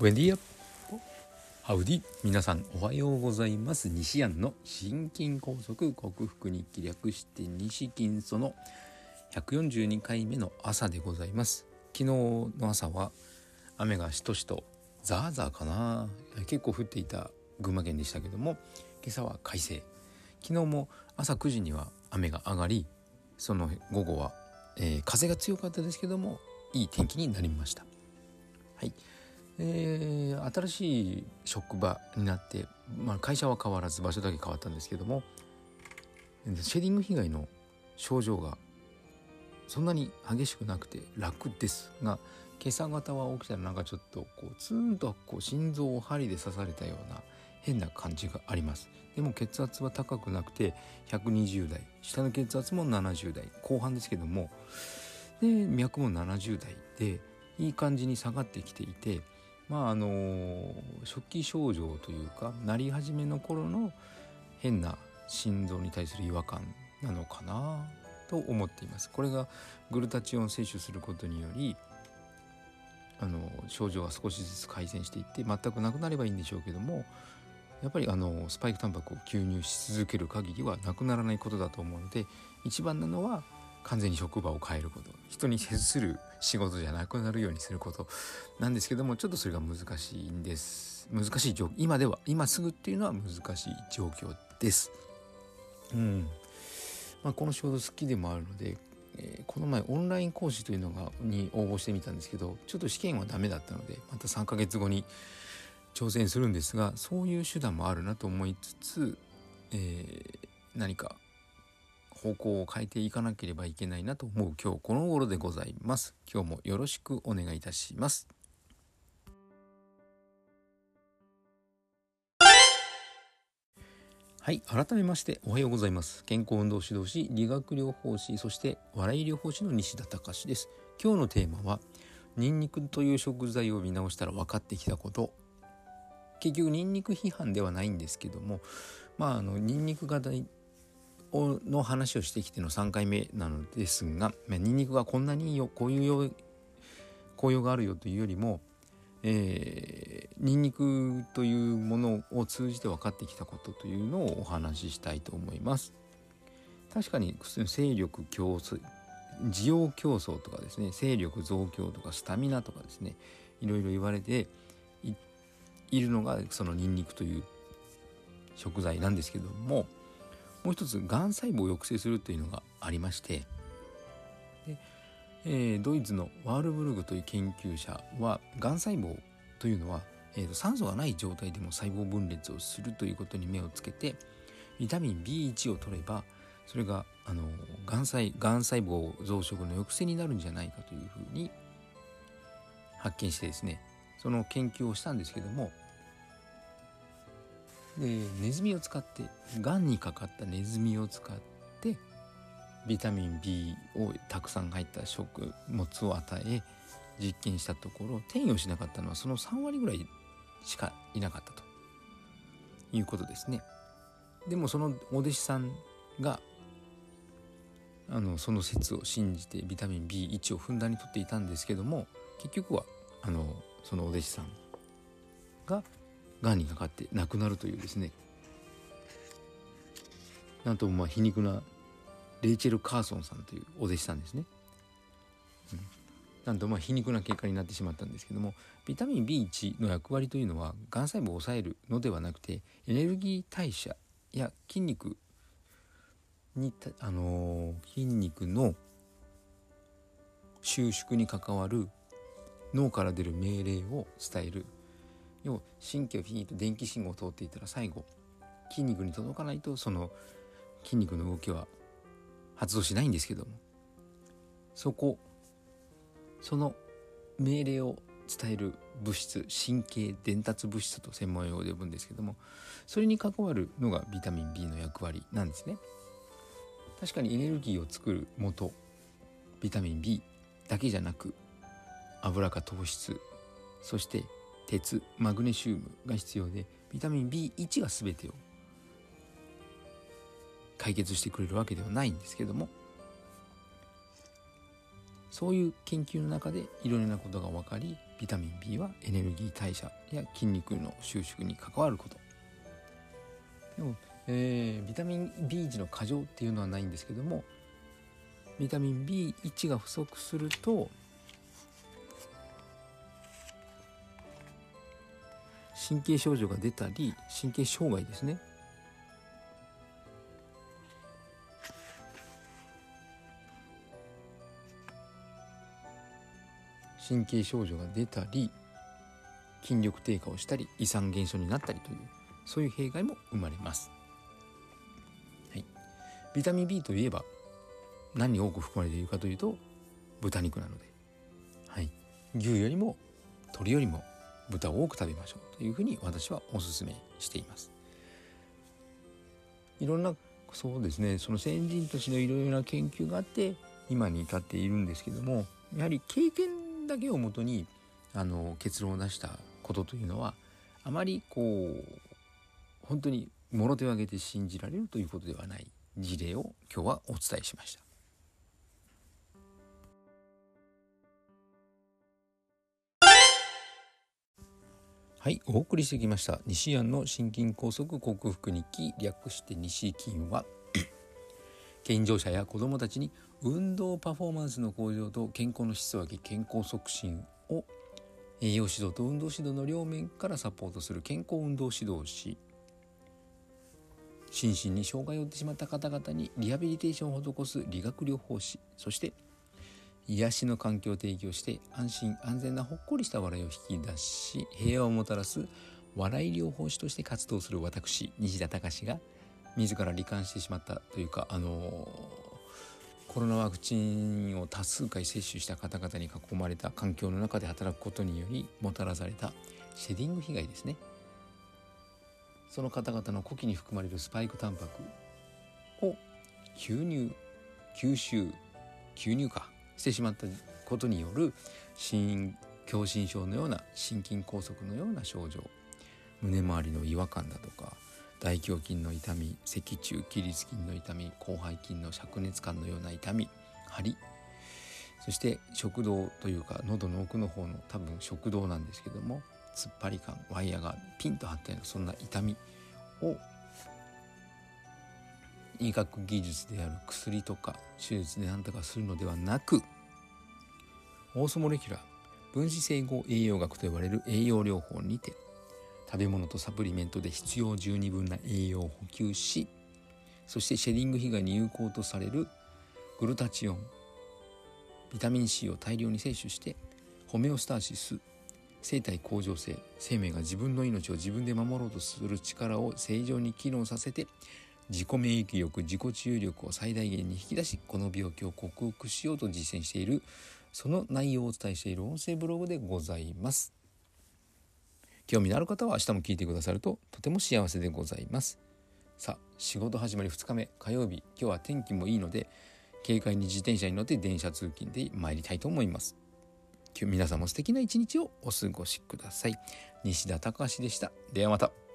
ブエンディアハウディ皆さんおはようございます。西安の心筋梗塞克服に気略して西筋その142回目の朝でございます。昨日の朝は雨がしとしとザーザーかな。結構降っていた群馬県でしたけども今朝は快晴。昨日も朝9時には雨が上がりその午後は、えー、風が強かったですけどもいい天気になりました。はい、えー、新しい職場になって、まあ、会社は変わらず場所だけ変わったんですけどもシェディング被害の症状がそんなに激しくなくて楽です。が今朝方は起きたらなんかちょっとこうツーンとこう心臓を針で刺されたような変な感じがあります。でも血圧は高くなくて120代下の血圧も70代後半ですけどもで脈も70代でいい感じに下がってきていてまああの初期症状というかなり始めの頃の変な心臓に対する違和感なのかなと思っています。これがグルタチオン摂取することによりあの症状が少しずつ改善していって全くなくなればいいんでしょうけどもやっぱりあのスパイクタンパクを吸入し続ける限りはなくならないことだと思うので一番なのは完全に職場を変えること。人に接する仕事じゃなくなるようにすることなんですけどもちょっとそれが難しいんです。難しい状況今では今すぐっていうのは難しい状況です。うん。まあこの仕事好きでもあるので、えー、この前オンライン講師というのがに応募してみたんですけどちょっと試験はダメだったのでまた3ヶ月後に挑戦するんですがそういう手段もあるなと思いつつ、えー、何か方向を変えていかなければいけないなと思う今日この頃でございます。今日もよろしくお願いいたします。はい改めましておはようございます。健康運動指導士理学療法士そして笑い療法士の西田隆です。今日のテーマはニンニクという食材を見直したら分かってきたこと。結局ニンニク批判ではないんですけどもまああのニンニクが大の話をしてきての3回目なのですが、まあ、ニンニクがこんなにいいよこういう効用があるよというよりも、えー、ニンニクというものを通じて分かってきたことというのをお話ししたいと思います。確かに勢力競争需要競争とかですね勢力増強とかスタミナとかですねいろいろ言われているのがそのニンニクという食材なんですけどももう一つがん細胞を抑制するというのがありましてで、えー、ドイツのワールブルグという研究者はがん細胞というのは、えーと、酸素がない状態でも細胞分裂をするということに目をつけてビタミン B1 を取ればそれがあのがん細がん細胞増殖の抑制になるんじゃないかというふうに発見してですねその研究をしたんですけどもでネズミを使ってがんにかかったネズミを使ってビタミン B をたくさん入った食物を与え実験したところ転移をしなかったのはその3割ぐらいしかいなかったということですね。でもそのお弟子さんがあのその説を信じてビタミン B1 をふんだんにとっていたんですけども結局はあのそのお弟子さんががんにかかって亡くなるというですね。なんとまあ皮肉なレイチェル・カーソンさんというお弟子さんですね、うん、なんとまあ皮肉な結果になってしまったんですけどもビタミン B1 の役割というのはがん細胞を抑えるのではなくてエネルギー代謝や筋肉にあのー、筋肉の収縮に関わる脳から出る命令を伝える。要は神経をピーと電気信号を通っていたら最後筋肉に届かないとその筋肉の動きは発動しないんですけどもそこその命令を伝える物質神経伝達物質と専門用語で呼ぶんですけどもそれに関わるのがビタミン B の役割なんですね。確かにエネルギーを作る元ビタミン B だけじゃなく油か糖質そして鉄マグネシウムが必要でビタミン B1 が全てを解決してくれるわけではないんですけどもそういう研究の中でいろいろなことが分かりビタミン B はエネルギー代謝や筋肉の収縮に関わること。でも、えー、ビタミン B 値の過剰っていうのはないんですけどもビタミン B1 が不足すると神経症状が出たり神経障害ですね。神経症状が出たり筋力低下をしたり胃酸減少になったりというそういう弊害も生まれます、はい、ビタミン B といえば何に多く含まれているかというと豚肉なので、はい、牛よりも鶏よりも豚を多く食べましょうというふうに私はお勧めしていますいろんなそうですねその先人たちのいろいろな研究があって今に至っているんですけどもやはり経験だけをもとにあの結論を出したことというのはあまりこう本当にもろ手を挙げて信じられるということではない事例を今日はお伝えしました。はい、お送りしてきました。西安の心筋梗塞克服日記。略して西筋は 健常者や子どもたちに運動パフォーマンスの向上と健康の質を上げ健康促進を栄養指導と運動指導の両面からサポートする健康運動指導士。心身に障害を負ってしまった方々にリハビリテーションを施す理学療法士。そして癒しの環境を提供して安心安全なほっこりした笑いを引き出し平和をもたらす笑い療法士として活動する私西田隆が自ら罹患してしまったというかあのコロナワクチンを多数回接種した方々に囲まれた環境の中で働くことによりもたらされたシェディング被害ですね。その方々の呼気に含まれるスパイクタンパクを吸入吸収吸入か。してしまったことによる心狭心症のような心筋梗塞のような症状。胸周りの違和感だとか大胸筋の痛み脊柱起立筋の痛み広背筋の灼熱感のような痛み張り。そして食道というか喉の奥の方の多分食道なんですけども突っ張り感ワイヤーがピンと張ったようなそんな痛みを医学技術である薬とか手術で何とかするのではなくオーソモレキュラー分子整合栄養学と呼ばれる栄養療法にて食べ物とサプリメントで必要十二分な栄養を補給しそしてシェディング被害に有効とされるグルタチオンビタミン C を大量に摂取してホメオスターシス生体向上性生命が自分の命を自分で守ろうとする力を正常に機能させて自己免疫力自己治癒力を最大限に引き出しこの病気を克服しようと実践しているその内容をお伝えしている音声ブログでございます。興味のある方は明日も聞いてくださるととても幸せでございます。さあ仕事始まり2日目火曜日。今日は天気もいいので軽快に自転車に乗って電車通勤で参りたいと思います。皆さんも素敵な一日をお過ごしください。西田隆でした。ではまた。